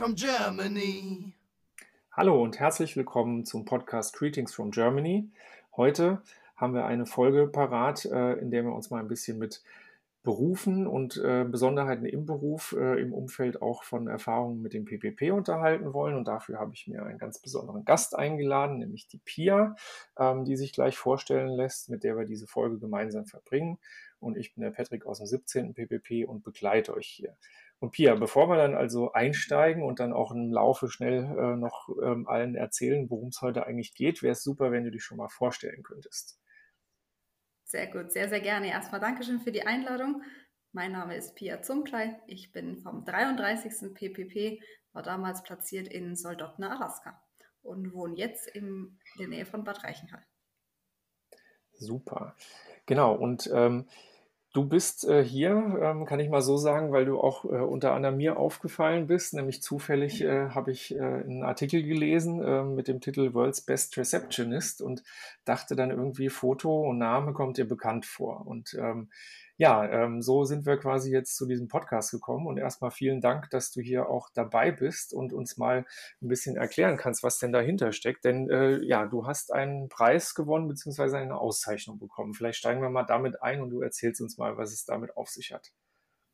from Germany. Hallo und herzlich willkommen zum Podcast Greetings from Germany. Heute haben wir eine Folge parat, äh, in der wir uns mal ein bisschen mit Berufen und äh, Besonderheiten im Beruf, äh, im Umfeld auch von Erfahrungen mit dem PPP unterhalten wollen. Und dafür habe ich mir einen ganz besonderen Gast eingeladen, nämlich die Pia, ähm, die sich gleich vorstellen lässt, mit der wir diese Folge gemeinsam verbringen. Und ich bin der Patrick aus dem 17. PPP und begleite euch hier. Und Pia, bevor wir dann also einsteigen und dann auch im Laufe schnell äh, noch ähm, allen erzählen, worum es heute eigentlich geht, wäre es super, wenn du dich schon mal vorstellen könntest. Sehr gut, sehr, sehr gerne. Erstmal Dankeschön für die Einladung. Mein Name ist Pia Zumklei. Ich bin vom 33. PPP, war damals platziert in Soldotna, Alaska und wohne jetzt in der Nähe von Bad Reichenhall. Super. Genau, und ähm, Du bist äh, hier, ähm, kann ich mal so sagen, weil du auch äh, unter anderem mir aufgefallen bist. Nämlich zufällig äh, habe ich äh, einen Artikel gelesen äh, mit dem Titel World's Best Receptionist und dachte dann irgendwie, Foto und Name kommt dir bekannt vor. Und ähm, ja, ähm, so sind wir quasi jetzt zu diesem Podcast gekommen. Und erstmal vielen Dank, dass du hier auch dabei bist und uns mal ein bisschen erklären kannst, was denn dahinter steckt. Denn äh, ja, du hast einen Preis gewonnen beziehungsweise eine Auszeichnung bekommen. Vielleicht steigen wir mal damit ein und du erzählst uns mal, was es damit auf sich hat.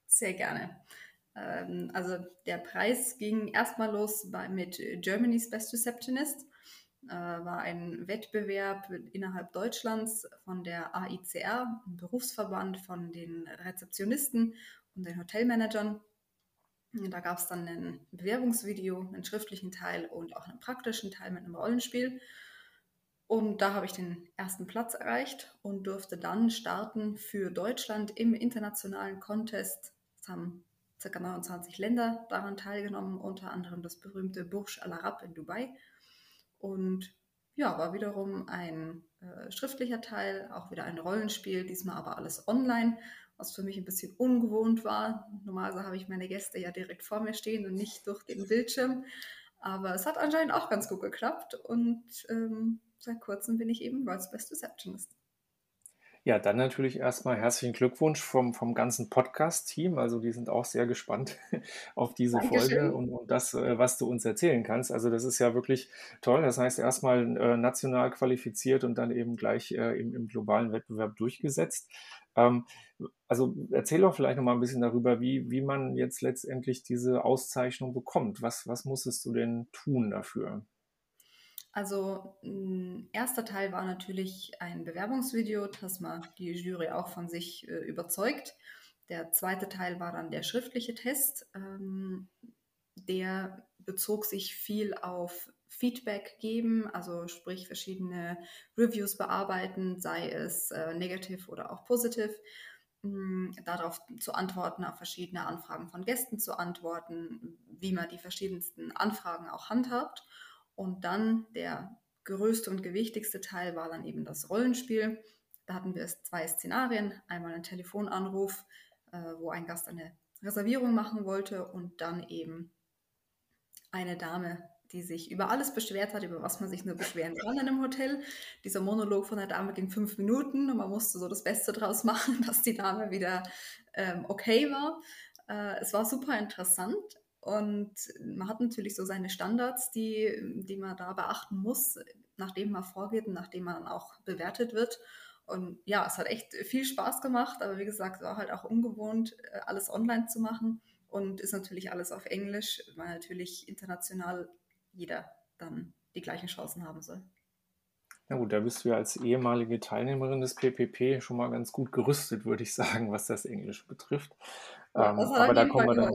Sehr gerne. Ähm, also der Preis ging erstmal los bei, mit Germany's Best Receptionist war ein Wettbewerb innerhalb Deutschlands von der AICR, ein Berufsverband von den Rezeptionisten und den Hotelmanagern. Da gab es dann ein Bewerbungsvideo, einen schriftlichen Teil und auch einen praktischen Teil mit einem Rollenspiel. Und da habe ich den ersten Platz erreicht und durfte dann starten für Deutschland im internationalen Contest. Es haben ca. 29 Länder daran teilgenommen, unter anderem das berühmte Burj Al Arab in Dubai. Und ja, war wiederum ein äh, schriftlicher Teil, auch wieder ein Rollenspiel, diesmal aber alles online, was für mich ein bisschen ungewohnt war. Normalerweise habe ich meine Gäste ja direkt vor mir stehen und nicht durch den Bildschirm. Aber es hat anscheinend auch ganz gut geklappt und ähm, seit kurzem bin ich eben World's Best Receptionist. Ja, dann natürlich erstmal herzlichen Glückwunsch vom, vom ganzen Podcast-Team. Also die sind auch sehr gespannt auf diese Dankeschön. Folge und, und das, äh, was du uns erzählen kannst. Also das ist ja wirklich toll. Das heißt erstmal äh, national qualifiziert und dann eben gleich äh, im, im, globalen Wettbewerb durchgesetzt. Ähm, also erzähl doch vielleicht noch mal ein bisschen darüber, wie, wie man jetzt letztendlich diese Auszeichnung bekommt. Was, was musstest du denn tun dafür? Also ein erster Teil war natürlich ein Bewerbungsvideo, das man die Jury auch von sich äh, überzeugt. Der zweite Teil war dann der schriftliche Test. Ähm, der bezog sich viel auf Feedback geben, also sprich verschiedene Reviews bearbeiten, sei es äh, negativ oder auch positiv. Mm, darauf zu antworten, auf verschiedene Anfragen von Gästen zu antworten, wie man die verschiedensten Anfragen auch handhabt. Und dann der größte und gewichtigste Teil war dann eben das Rollenspiel. Da hatten wir zwei Szenarien. Einmal ein Telefonanruf, äh, wo ein Gast eine Reservierung machen wollte und dann eben eine Dame, die sich über alles beschwert hat, über was man sich nur beschweren kann in einem Hotel. Dieser Monolog von der Dame ging fünf Minuten und man musste so das Beste draus machen, dass die Dame wieder ähm, okay war. Äh, es war super interessant, und man hat natürlich so seine Standards, die, die man da beachten muss, nachdem man vorgeht und nachdem man dann auch bewertet wird. Und ja, es hat echt viel Spaß gemacht, aber wie gesagt, war halt auch ungewohnt, äh, alles online zu machen und ist natürlich alles auf Englisch, weil natürlich international jeder dann die gleichen Chancen haben soll. Na gut, da bist du ja als ehemalige Teilnehmerin des PPP schon mal ganz gut gerüstet, würde ich sagen, was das Englisch betrifft. Ja, das ähm, aber da kommen wir dann.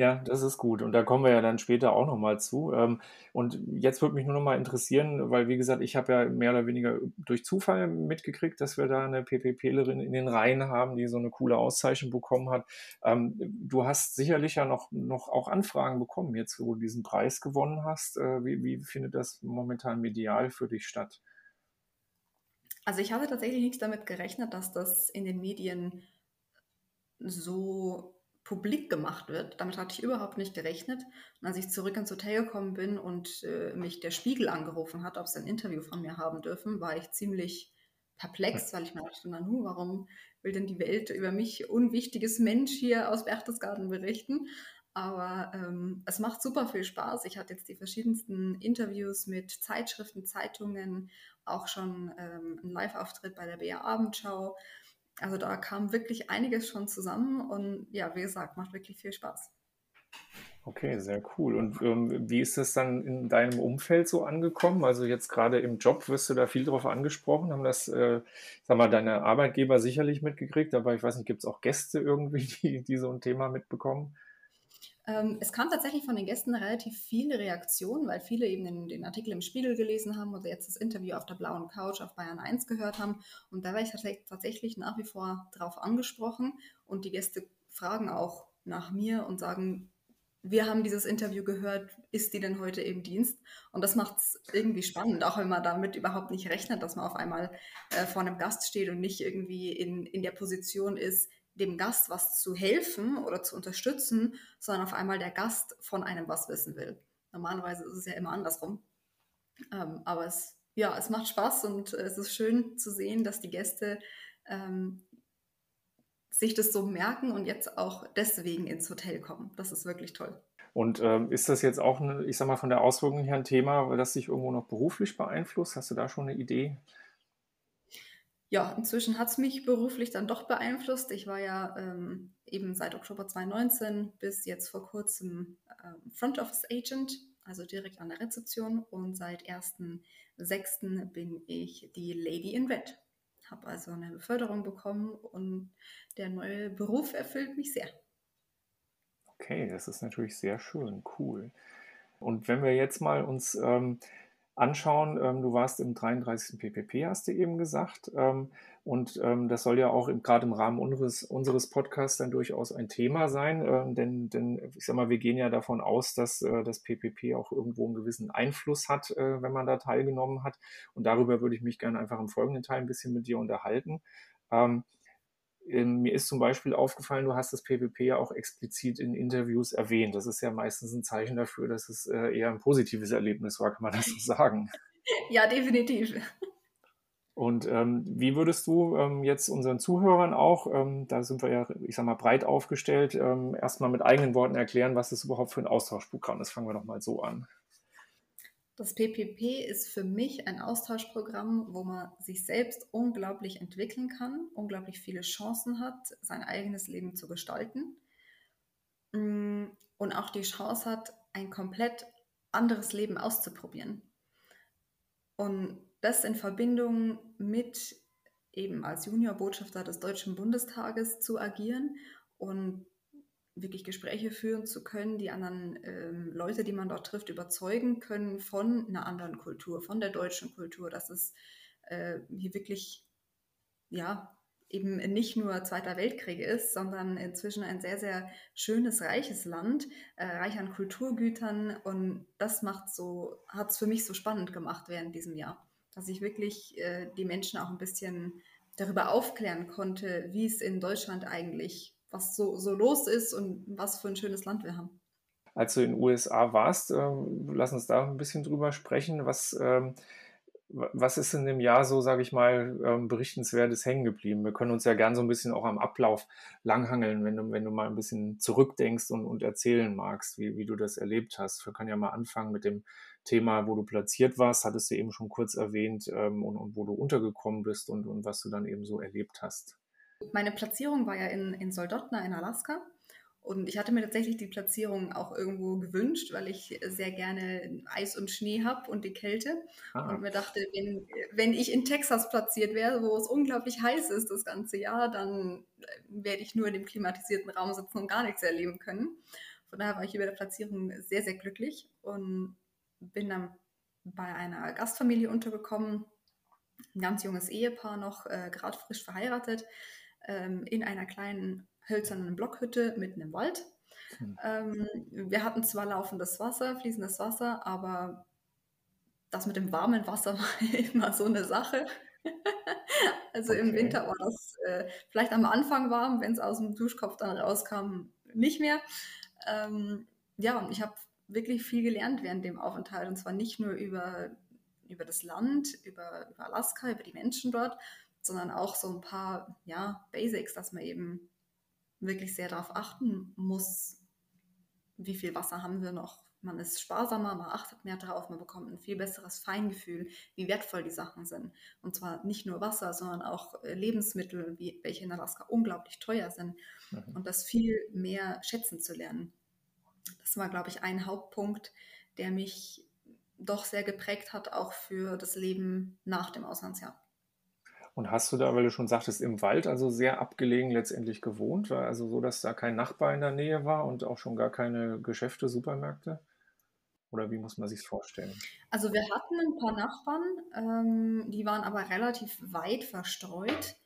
Ja, das ist gut. Und da kommen wir ja dann später auch nochmal zu. Ähm, und jetzt würde mich nur nochmal interessieren, weil wie gesagt, ich habe ja mehr oder weniger durch Zufall mitgekriegt, dass wir da eine PPPlerin in den Reihen haben, die so eine coole Auszeichnung bekommen hat. Ähm, du hast sicherlich ja noch, noch auch Anfragen bekommen, jetzt wo du diesen Preis gewonnen hast. Äh, wie, wie findet das momentan medial für dich statt? Also ich hatte tatsächlich nichts damit gerechnet, dass das in den Medien so publik gemacht wird. Damit hatte ich überhaupt nicht gerechnet. Und als ich zurück ins Hotel gekommen bin und äh, mich der Spiegel angerufen hat, ob sie ein Interview von mir haben dürfen, war ich ziemlich perplex, weil ich mir dachte, Nanu, warum will denn die Welt über mich unwichtiges Mensch hier aus Berchtesgaden berichten? Aber ähm, es macht super viel Spaß. Ich hatte jetzt die verschiedensten Interviews mit Zeitschriften, Zeitungen, auch schon ähm, einen Live-Auftritt bei der BR Abendschau. Also da kam wirklich einiges schon zusammen und ja, wie gesagt, macht wirklich viel Spaß. Okay, sehr cool. Und ähm, wie ist das dann in deinem Umfeld so angekommen? Also jetzt gerade im Job wirst du da viel drauf angesprochen. Haben das, äh, sag mal, deine Arbeitgeber sicherlich mitgekriegt, aber ich weiß nicht, gibt es auch Gäste irgendwie, die, die so ein Thema mitbekommen? Ähm, es kam tatsächlich von den Gästen relativ viele Reaktionen, weil viele eben den, den, Artikel im Spiegel gelesen haben oder jetzt das Interview auf der blauen Couch auf Bayern 1 gehört haben. Und da war ich tatsächlich nach wie vor drauf angesprochen und die Gäste fragen auch nach mir und sagen, wir haben dieses Interview gehört, ist die denn heute im Dienst? Und das macht es irgendwie spannend, auch wenn man damit überhaupt nicht rechnet, dass man auf einmal äh, vor einem Gast steht und nicht irgendwie in, in der Position ist, dem Gast was zu helfen oder zu unterstützen, sondern auf einmal der Gast von einem was wissen will. Normalerweise ist es ja immer andersrum. Ähm, aber es, ja, es macht Spaß und es ist schön zu sehen, dass die Gäste ähm, sich das so merken und jetzt auch deswegen ins Hotel kommen. Das ist wirklich toll. Und ähm, ist das jetzt auch, eine, ich sag mal, von der Auswirkung her ein Thema, das sich irgendwo noch beruflich beeinflusst? Hast du da schon eine Idee? Ja, inzwischen hat es mich beruflich dann doch beeinflusst. Ich war ja ähm, eben seit Oktober 2019 bis jetzt vor kurzem ähm, Front Office Agent, also direkt an der Rezeption. Und seit 1.6. bin ich die Lady in Red habe also eine Beförderung bekommen und der neue Beruf erfüllt mich sehr. Okay, das ist natürlich sehr schön, cool. Und wenn wir jetzt mal uns ähm, anschauen, ähm, du warst im 33. PPP, hast du eben gesagt, ähm, und ähm, das soll ja auch gerade im Rahmen unseres, unseres Podcasts dann durchaus ein Thema sein, denn, denn ich sag mal, wir gehen ja davon aus, dass äh, das PPP auch irgendwo einen gewissen Einfluss hat, äh, wenn man da teilgenommen hat. Und darüber würde ich mich gerne einfach im folgenden Teil ein bisschen mit dir unterhalten. Ähm, mir ist zum Beispiel aufgefallen, du hast das PPP ja auch explizit in Interviews erwähnt. Das ist ja meistens ein Zeichen dafür, dass es äh, eher ein positives Erlebnis war, kann man das so sagen? Ja, definitiv. Und ähm, wie würdest du ähm, jetzt unseren Zuhörern auch, ähm, da sind wir ja, ich sag mal, breit aufgestellt, ähm, erstmal mit eigenen Worten erklären, was das überhaupt für ein Austauschprogramm ist? Fangen wir doch mal so an. Das PPP ist für mich ein Austauschprogramm, wo man sich selbst unglaublich entwickeln kann, unglaublich viele Chancen hat, sein eigenes Leben zu gestalten mm, und auch die Chance hat, ein komplett anderes Leben auszuprobieren. Und das in Verbindung mit eben als Juniorbotschafter des Deutschen Bundestages zu agieren und wirklich Gespräche führen zu können, die anderen ähm, Leute, die man dort trifft, überzeugen können von einer anderen Kultur, von der deutschen Kultur, dass es äh, hier wirklich, ja, eben nicht nur Zweiter Weltkrieg ist, sondern inzwischen ein sehr, sehr schönes, reiches Land, äh, reich an Kulturgütern. Und das macht so, hat es für mich so spannend gemacht während diesem Jahr dass ich wirklich äh, die Menschen auch ein bisschen darüber aufklären konnte, wie es in Deutschland eigentlich, was so, so los ist und was für ein schönes Land wir haben. Als du in den USA warst, äh, lass uns da ein bisschen drüber sprechen. Was, ähm, was ist in dem Jahr so, sage ich mal, ähm, berichtenswertes hängen geblieben? Wir können uns ja gern so ein bisschen auch am Ablauf langhangeln, wenn du, wenn du mal ein bisschen zurückdenkst und, und erzählen magst, wie, wie du das erlebt hast. Wir können ja mal anfangen mit dem Thema, wo du platziert warst, hattest du eben schon kurz erwähnt, ähm, und, und, wo du untergekommen bist und, und was du dann eben so erlebt hast. Meine Platzierung war ja in, in Soldotna in Alaska. Und ich hatte mir tatsächlich die Platzierung auch irgendwo gewünscht, weil ich sehr gerne Eis und Schnee habe und die Kälte. Ah. Und mir dachte, wenn, wenn ich in Texas platziert wäre, wo es unglaublich heiß ist das ganze Jahr, dann werde ich nur in dem klimatisierten Raum sitzen und gar nichts erleben können. Von daher war ich über der Platzierung sehr, sehr glücklich. Und bin dann bei einer Gastfamilie untergekommen, ein ganz junges Ehepaar noch, äh, gerade frisch verheiratet, ähm, in einer kleinen hölzernen Blockhütte mitten im Wald. Hm. Ähm, wir hatten zwar laufendes Wasser, fließendes Wasser, aber das mit dem warmen Wasser war immer so eine Sache. also okay. im Winter war das äh, vielleicht am Anfang warm, wenn es aus dem Duschkopf dann rauskam, nicht mehr. Ähm, ja, und ich habe wirklich viel gelernt während dem Aufenthalt. Und zwar nicht nur über, über das Land, über, über Alaska, über die Menschen dort, sondern auch so ein paar ja, Basics, dass man eben wirklich sehr darauf achten muss, wie viel Wasser haben wir noch. Man ist sparsamer, man achtet mehr darauf, man bekommt ein viel besseres Feingefühl, wie wertvoll die Sachen sind. Und zwar nicht nur Wasser, sondern auch äh, Lebensmittel, wie, welche in Alaska unglaublich teuer sind. Mhm. Und das viel mehr schätzen zu lernen. Das war, glaube ich, ein Hauptpunkt, der mich doch sehr geprägt hat, auch für das Leben nach dem Auslandsjahr. Und hast du da, weil du schon sagtest, im Wald, also sehr abgelegen letztendlich gewohnt? Also so, dass da kein Nachbar in der Nähe war und auch schon gar keine Geschäfte, Supermärkte? Oder wie muss man sich vorstellen? Also wir hatten ein paar Nachbarn, ähm, die waren aber relativ weit verstreut.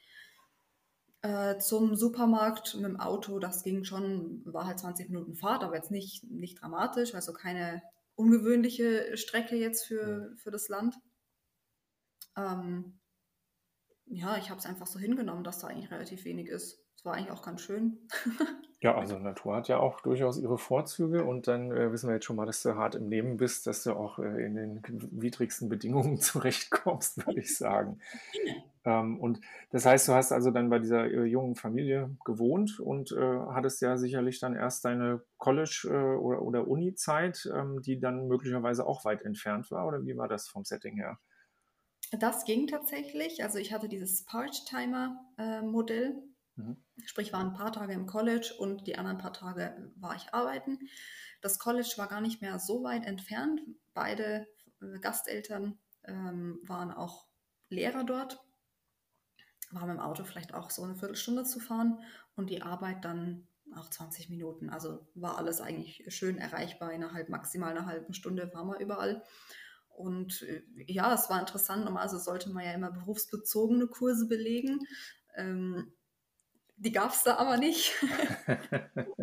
Äh, zum Supermarkt mit dem Auto, das ging schon, war halt 20 Minuten Fahrt, aber jetzt nicht, nicht dramatisch, also keine ungewöhnliche Strecke jetzt für, für das Land. Ähm, ja, ich habe es einfach so hingenommen, dass da eigentlich relativ wenig ist. Es war eigentlich auch ganz schön. ja, also Natur hat ja auch durchaus ihre Vorzüge und dann äh, wissen wir jetzt schon mal, dass du hart im Leben bist, dass du auch äh, in den widrigsten Bedingungen zurechtkommst, würde ich sagen. ähm, und das heißt, du hast also dann bei dieser äh, jungen Familie gewohnt und äh, hattest ja sicherlich dann erst deine College- äh, oder, oder Uni-Zeit, ähm, die dann möglicherweise auch weit entfernt war, oder wie war das vom Setting her? Das ging tatsächlich. Also ich hatte dieses Part-Timer-Modell. Mhm. Sprich, war ein paar Tage im College und die anderen paar Tage war ich arbeiten. Das College war gar nicht mehr so weit entfernt. Beide äh, Gasteltern ähm, waren auch Lehrer dort. War mit dem Auto vielleicht auch so eine Viertelstunde zu fahren und die Arbeit dann auch 20 Minuten. Also war alles eigentlich schön erreichbar. Innerhalb maximal einer halben Stunde waren wir überall. Und äh, ja, es war interessant. Normalerweise sollte man ja immer berufsbezogene Kurse belegen. Ähm, die gab es da aber nicht.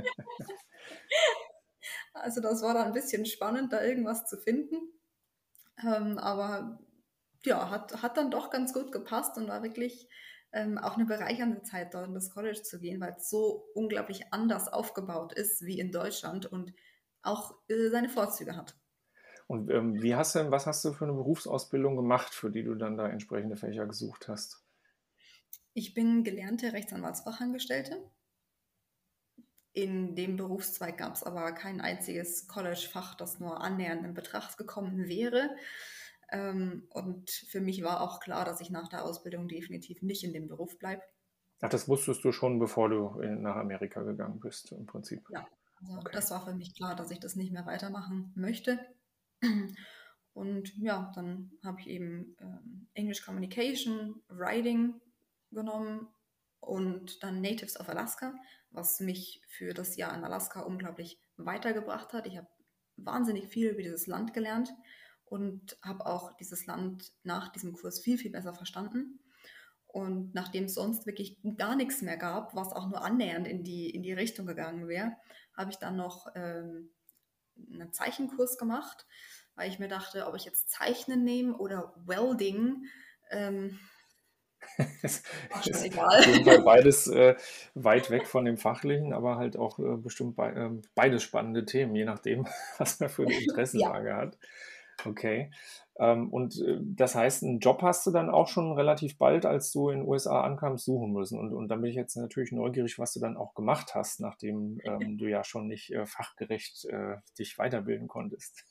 also das war dann ein bisschen spannend, da irgendwas zu finden. Ähm, aber ja, hat, hat dann doch ganz gut gepasst und war wirklich ähm, auch eine bereichernde Zeit, dort in das College zu gehen, weil es so unglaublich anders aufgebaut ist wie in Deutschland und auch äh, seine Vorzüge hat. Und ähm, wie hast du, was hast du für eine Berufsausbildung gemacht, für die du dann da entsprechende Fächer gesucht hast? Ich bin gelernte Rechtsanwaltsfachangestellte. In dem Berufszweig gab es aber kein einziges College-Fach, das nur annähernd in Betracht gekommen wäre. Ähm, und für mich war auch klar, dass ich nach der Ausbildung definitiv nicht in dem Beruf bleibe. Ach, das wusstest du schon, bevor du in, nach Amerika gegangen bist, im Prinzip. Ja, also okay. das war für mich klar, dass ich das nicht mehr weitermachen möchte. Und ja, dann habe ich eben ähm, English Communication, Writing genommen und dann Natives of Alaska, was mich für das Jahr in Alaska unglaublich weitergebracht hat. Ich habe wahnsinnig viel über dieses Land gelernt und habe auch dieses Land nach diesem Kurs viel, viel besser verstanden. Und nachdem es sonst wirklich gar nichts mehr gab, was auch nur annähernd in die, in die Richtung gegangen wäre, habe ich dann noch ähm, einen Zeichenkurs gemacht, weil ich mir dachte, ob ich jetzt Zeichnen nehme oder Welding. Ähm, ist egal. beides äh, weit weg von dem Fachlichen, aber halt auch äh, bestimmt be äh, beides spannende Themen, je nachdem, was man für eine Interessenlage ja. hat. Okay. Ähm, und äh, das heißt, einen Job hast du dann auch schon relativ bald, als du in den USA ankamst, suchen müssen. Und, und da bin ich jetzt natürlich neugierig, was du dann auch gemacht hast, nachdem ähm, du ja schon nicht äh, fachgerecht äh, dich weiterbilden konntest.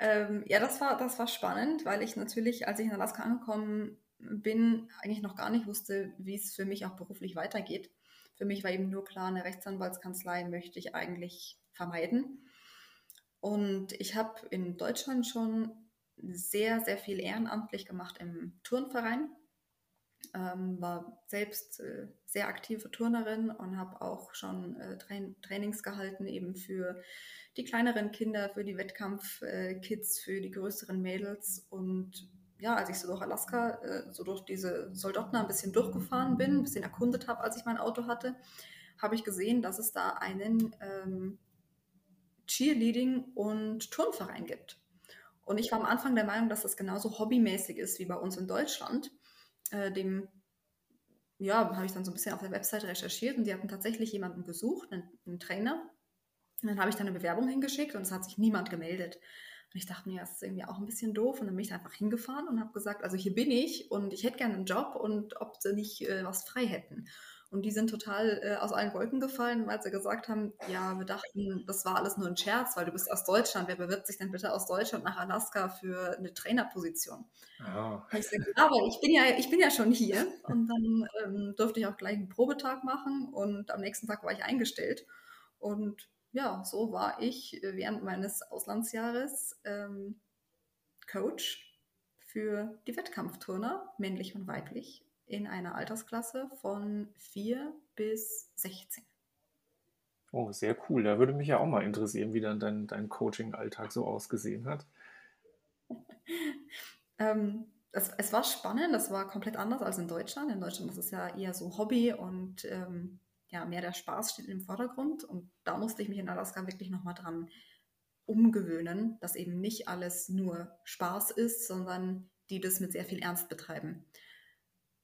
Ähm, ja, das war, das war spannend, weil ich natürlich, als ich in Alaska angekommen bin, eigentlich noch gar nicht wusste, wie es für mich auch beruflich weitergeht. Für mich war eben nur klar, eine Rechtsanwaltskanzlei möchte ich eigentlich vermeiden. Und ich habe in Deutschland schon sehr, sehr viel ehrenamtlich gemacht im Turnverein. Ähm, war selbst äh, sehr aktive Turnerin und habe auch schon äh, Train Trainings gehalten, eben für die kleineren Kinder, für die Wettkampfkids, äh, für die größeren Mädels. Und ja, als ich so durch Alaska, äh, so durch diese Soldotna ein bisschen durchgefahren bin, ein bisschen erkundet habe, als ich mein Auto hatte, habe ich gesehen, dass es da einen ähm, Cheerleading- und Turnverein gibt. Und ich war am Anfang der Meinung, dass das genauso hobbymäßig ist wie bei uns in Deutschland. Äh, dem, ja, habe ich dann so ein bisschen auf der Webseite recherchiert und die hatten tatsächlich jemanden gesucht, einen, einen Trainer. Und dann habe ich dann eine Bewerbung hingeschickt und es hat sich niemand gemeldet. Und ich dachte mir, das ist irgendwie auch ein bisschen doof. Und dann bin ich einfach hingefahren und habe gesagt, also hier bin ich und ich hätte gerne einen Job und ob sie nicht äh, was frei hätten. Und die sind total äh, aus allen Wolken gefallen, weil sie gesagt haben, ja, wir dachten, das war alles nur ein Scherz, weil du bist aus Deutschland. Wer bewirbt sich denn bitte aus Deutschland nach Alaska für eine Trainerposition? Oh. Ich gesagt, aber ich bin, ja, ich bin ja schon hier. Und dann ähm, durfte ich auch gleich einen Probetag machen und am nächsten Tag war ich eingestellt. Und ja, so war ich während meines Auslandsjahres ähm, Coach für die Wettkampfturner, männlich und weiblich, in einer Altersklasse von 4 bis 16. Oh, sehr cool. Da würde mich ja auch mal interessieren, wie dann dein, dein Coaching-Alltag so ausgesehen hat. ähm, es, es, war spannend, das war komplett anders als in Deutschland. In Deutschland ist es ja eher so Hobby und ähm, ja, mehr der Spaß steht im Vordergrund. Und da musste ich mich in Alaska wirklich nochmal dran umgewöhnen, dass eben nicht alles nur Spaß ist, sondern die das mit sehr viel Ernst betreiben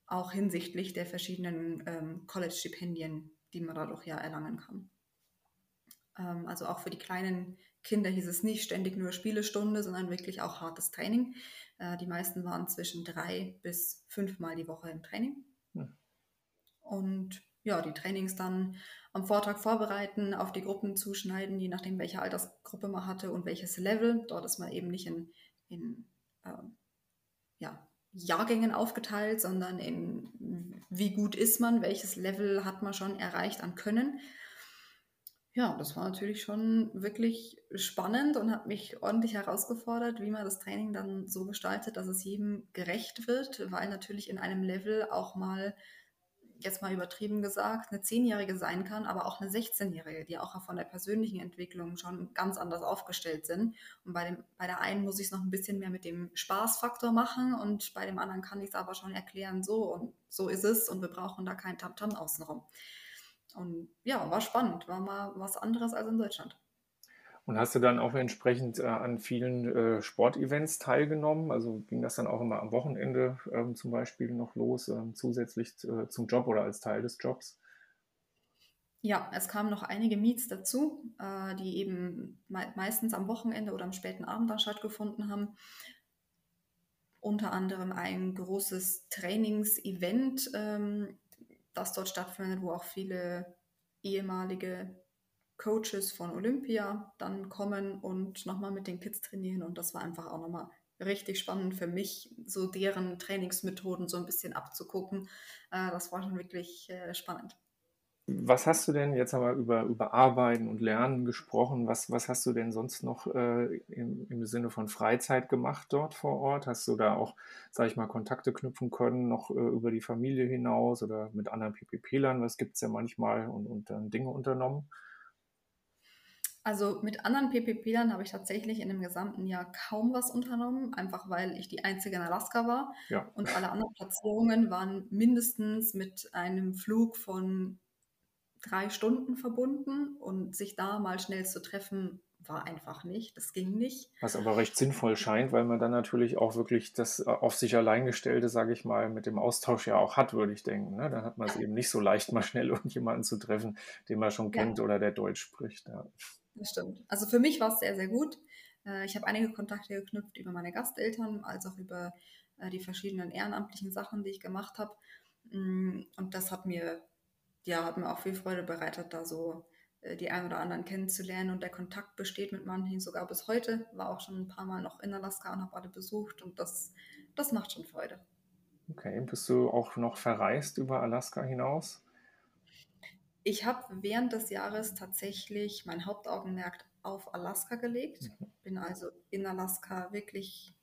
auch hinsichtlich der verschiedenen ähm, College-Stipendien, die man dadurch ja erlangen kann. Ähm, also auch für die kleinen Kinder hieß es nicht ständig nur Spielestunde, sondern wirklich auch hartes Training. Äh, die meisten waren zwischen drei bis fünfmal die Woche im Training. Hm. Und ja, die Trainings dann am Vortag vorbereiten, auf die Gruppen zuschneiden, je nachdem, welche Altersgruppe man hatte und welches Level. Dort ist man eben nicht in, in äh, ja, Jahrgängen aufgeteilt, sondern in wie gut ist man, welches Level hat man schon erreicht an Können. Ja, das war natürlich schon wirklich spannend und hat mich ordentlich herausgefordert, wie man das Training dann so gestaltet, dass es jedem gerecht wird, weil natürlich in einem Level auch mal jetzt mal übertrieben gesagt, eine Zehnjährige sein kann, aber auch eine 16-Jährige, die auch von der persönlichen Entwicklung schon ganz anders aufgestellt sind. Und bei, dem, bei der einen muss ich es noch ein bisschen mehr mit dem Spaßfaktor machen und bei dem anderen kann ich es aber schon erklären, so und so ist es und wir brauchen da kein Tamtam -Tam außenrum. Und ja, war spannend, war mal was anderes als in Deutschland. Und hast du dann auch entsprechend äh, an vielen äh, Sportevents teilgenommen? Also ging das dann auch immer am Wochenende ähm, zum Beispiel noch los, ähm, zusätzlich äh, zum Job oder als Teil des Jobs? Ja, es kamen noch einige Meets dazu, äh, die eben me meistens am Wochenende oder am späten Abend dann stattgefunden haben. Unter anderem ein großes Trainingsevent, ähm, das dort stattfindet, wo auch viele ehemalige Coaches von Olympia dann kommen und nochmal mit den Kids trainieren. Und das war einfach auch nochmal richtig spannend für mich, so deren Trainingsmethoden so ein bisschen abzugucken. Äh, das war schon wirklich äh, spannend. Was hast du denn, jetzt haben wir über, über Arbeiten und Lernen gesprochen, was, was hast du denn sonst noch äh, im, im Sinne von Freizeit gemacht dort vor Ort? Hast du da auch, sag ich mal, Kontakte knüpfen können, noch äh, über die Familie hinaus oder mit anderen PPP-Lern? Was gibt es ja manchmal und, und dann Dinge unternommen? Also mit anderen PPP-Lern habe ich tatsächlich in dem gesamten Jahr kaum was unternommen, einfach weil ich die einzige in Alaska war. Ja. Und alle anderen Platzierungen waren mindestens mit einem Flug von drei Stunden verbunden und sich da mal schnell zu treffen, war einfach nicht. Das ging nicht. Was aber recht sinnvoll scheint, weil man dann natürlich auch wirklich das äh, auf sich allein gestellte, sage ich mal, mit dem Austausch ja auch hat, würde ich denken. Ne? Dann hat man es eben nicht so leicht, mal schnell irgendjemanden zu treffen, den man schon kennt ja. oder der Deutsch spricht. Ja. Das stimmt. Also für mich war es sehr, sehr gut. Äh, ich habe einige Kontakte geknüpft über meine Gasteltern, als auch über äh, die verschiedenen ehrenamtlichen Sachen, die ich gemacht habe. Mm, und das hat mir, ja, hat mir auch viel Freude bereitet, da so äh, die ein oder anderen kennenzulernen. Und der Kontakt besteht mit manchen sogar bis heute. War auch schon ein paar Mal noch in Alaska und habe alle besucht. Und das, das macht schon Freude. Okay, bist du auch noch verreist über Alaska hinaus? Ich habe während des Jahres tatsächlich mein Hauptaugenmerk auf Alaska gelegt. Mhm. Bin also in Alaska wirklich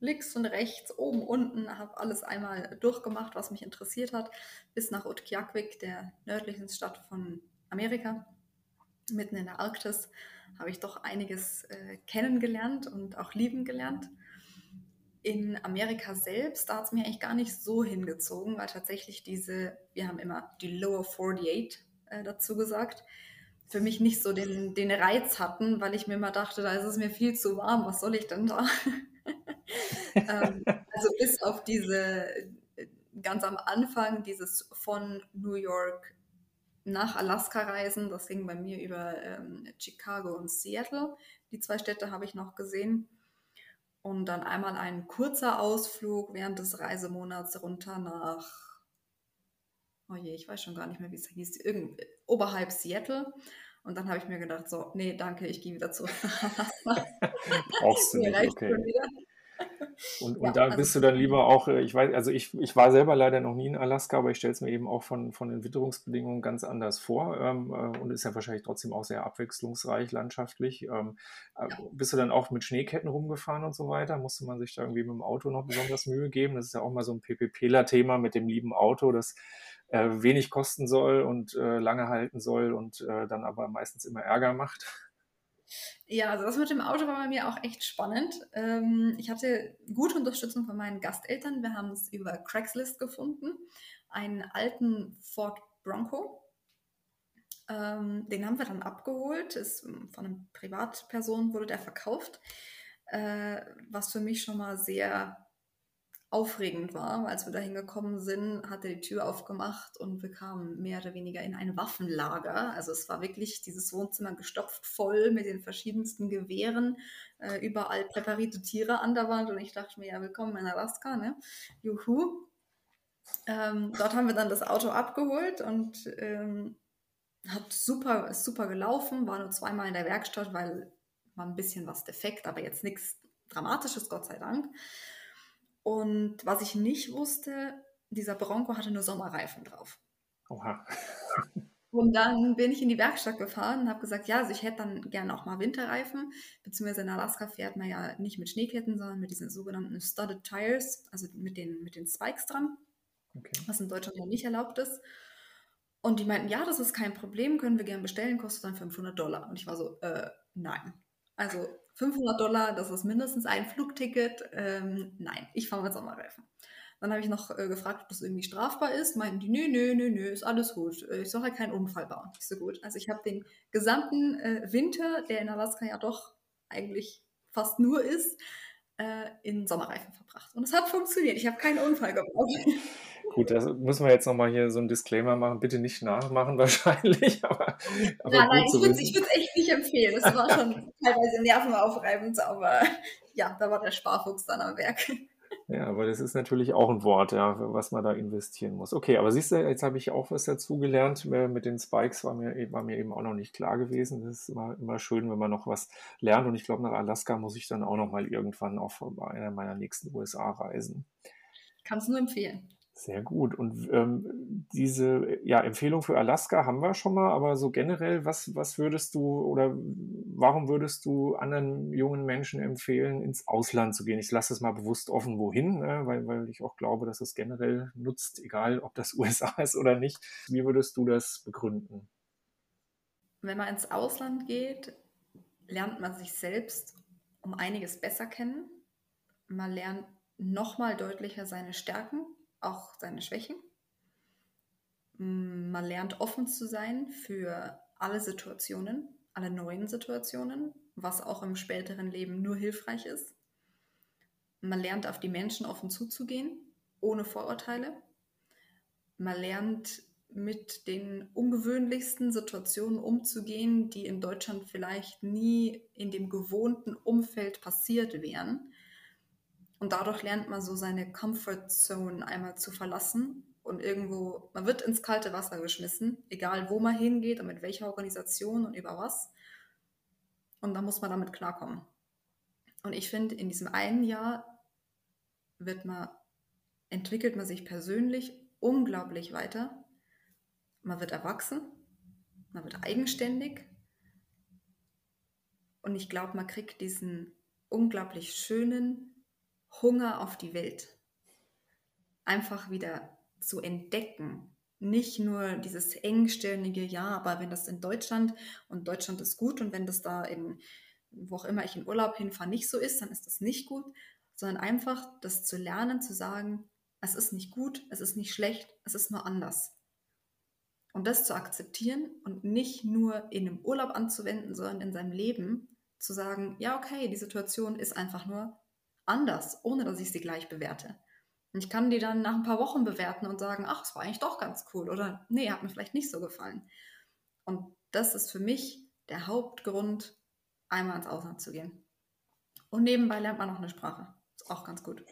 links und rechts, oben, unten, habe alles einmal durchgemacht, was mich interessiert hat, bis nach Utqiagvik, der nördlichsten Stadt von Amerika, mitten in der Arktis, habe ich doch einiges äh, kennengelernt und auch lieben gelernt. In Amerika selbst, da hat es mir eigentlich gar nicht so hingezogen, weil tatsächlich diese, wir haben immer die Lower 48 äh, dazu gesagt, für mich nicht so den, den Reiz hatten, weil ich mir immer dachte, da ist es mir viel zu warm, was soll ich denn da? ähm, also bis auf diese, ganz am Anfang, dieses von New York nach Alaska reisen, das ging bei mir über ähm, Chicago und Seattle. Die zwei Städte habe ich noch gesehen und dann einmal ein kurzer Ausflug während des Reisemonats runter nach oh je, ich weiß schon gar nicht mehr, wie es hieß, irgend, oberhalb Seattle. Und dann habe ich mir gedacht, so, nee, danke, ich gehe wieder zurück. Brauchst du nicht, okay. Und, und ja, da also bist du dann lieber auch, äh, ich weiß, also ich, ich war selber leider noch nie in Alaska, aber ich stelle es mir eben auch von, von den Witterungsbedingungen ganz anders vor ähm, äh, und ist ja wahrscheinlich trotzdem auch sehr abwechslungsreich landschaftlich. Ähm, äh. Bist du dann auch mit Schneeketten rumgefahren und so weiter? Musste man sich da irgendwie mit dem Auto noch besonders Mühe geben? Das ist ja auch mal so ein PPPler-Thema mit dem lieben Auto, das äh, wenig kosten soll und äh, lange halten soll und dann aber meistens immer Ärger macht. Ja, also das mit dem Auto war bei mir auch echt spannend. Ähm, ich hatte gute Unterstützung von meinen Gasteltern. Wir haben es über Craigslist gefunden. Einen alten Ford Bronco. Ähm, den haben wir dann abgeholt. Ist, ähm, von einer Privatperson wurde der verkauft. Äh, was für mich schon mal sehr aufregend war. Als wir da hingekommen sind, hat er die Tür aufgemacht und wir kamen mehr oder weniger in ein Waffenlager. Also es war wirklich dieses Wohnzimmer gestopft voll mit den verschiedensten Gewehren, äh, überall präparierte Tiere an der Wand und ich dachte mir, ja, willkommen in Alaska, ne? Juhu. Ähm, dort haben wir dann das Auto abgeholt und ähm, hat super, super gelaufen, war nur zweimal in der Werkstatt, weil war ein bisschen was defekt, aber jetzt nichts Dramatisches, Gott sei Dank. Und was ich nicht wusste, dieser Bronco hatte nur Sommerreifen drauf. Oha. Und dann bin ich in die Werkstatt gefahren und habe gesagt, ja, also ich hätte dann gerne auch mal Winterreifen, beziehungsweise in Alaska fährt man ja nicht mit Schneeketten, sondern mit diesen sogenannten Studded Tires, also mit den, mit den Spikes dran, okay. was in Deutschland ja nicht erlaubt ist. Und die meinten, ja, das ist kein Problem, können wir gerne bestellen, kostet dann 500 Dollar. Und ich war so, äh, nein. Also 500 Dollar, das ist mindestens ein Flugticket. Ähm, nein, ich fahre mit Sommerreifen. Dann habe ich noch äh, gefragt, ob das irgendwie strafbar ist. Meinten die, nö, nö, nö, nö, ist alles gut. Äh, ich soll halt keinen Unfall bauen. Nicht so gut. Also ich habe den gesamten äh, Winter, der in Alaska ja doch eigentlich fast nur ist, äh, in Sommerreifen verbracht. Und es hat funktioniert. Ich habe keinen Unfall gebaut. Gut, das müssen wir jetzt nochmal hier so ein Disclaimer machen. Bitte nicht nachmachen wahrscheinlich. Aber, aber ja, nein, ich würde es echt nicht empfehlen. Das war schon teilweise nervenaufreibend, aber ja, da war der Sparfuchs dann am Werk. Ja, aber das ist natürlich auch ein Wort, ja, was man da investieren muss. Okay, aber siehst du, jetzt habe ich auch was dazugelernt. Äh, mit den Spikes war mir, war mir eben auch noch nicht klar gewesen. Das ist immer, immer schön, wenn man noch was lernt. Und ich glaube, nach Alaska muss ich dann auch noch mal irgendwann auf einer meiner nächsten USA-Reisen. Kannst du nur empfehlen. Sehr gut. Und ähm, diese ja, Empfehlung für Alaska haben wir schon mal, aber so generell, was, was würdest du oder warum würdest du anderen jungen Menschen empfehlen, ins Ausland zu gehen? Ich lasse es mal bewusst offen, wohin, ne? weil, weil ich auch glaube, dass es generell nutzt, egal ob das USA ist oder nicht. Wie würdest du das begründen? Wenn man ins Ausland geht, lernt man sich selbst um einiges besser kennen. Man lernt nochmal deutlicher seine Stärken auch seine Schwächen. Mm, man lernt offen zu sein für alle Situationen, alle neuen Situationen, was auch im späteren Leben nur hilfreich ist. Man lernt auf die Menschen offen zuzugehen, ohne Vorurteile. Man lernt mit den ungewöhnlichsten Situationen umzugehen, die in Deutschland vielleicht nie in dem gewohnten Umfeld passiert wären. Und dadurch lernt man so seine Comfort Zone einmal zu verlassen und irgendwo, man wird ins kalte Wasser geschmissen, egal wo man hingeht und mit welcher Organisation und über was. Und da muss man damit klarkommen. Und ich finde, in diesem einen Jahr wird man, entwickelt man sich persönlich unglaublich weiter. Man wird erwachsen, man wird eigenständig. Und ich glaube, man kriegt diesen unglaublich schönen, Hunger auf die Welt einfach wieder zu entdecken. Nicht nur dieses engstirnige, ja, aber wenn das in Deutschland und Deutschland ist gut und wenn das da in, wo auch immer ich in Urlaub hinfahre, nicht so ist, dann ist das nicht gut, sondern einfach das zu lernen, zu sagen, es ist nicht gut, es ist nicht schlecht, es ist nur anders. Und das zu akzeptieren und nicht nur in einem Urlaub anzuwenden, sondern in seinem Leben zu sagen, ja, okay, die Situation ist einfach nur anders, ohne dass ich sie gleich bewerte. Und ich kann die dann nach ein paar Wochen bewerten und sagen, ach, es war eigentlich doch ganz cool oder nee, hat mir vielleicht nicht so gefallen. Und das ist für mich der Hauptgrund, einmal ins Ausland zu gehen. Und nebenbei lernt man noch eine Sprache. Ist auch ganz gut.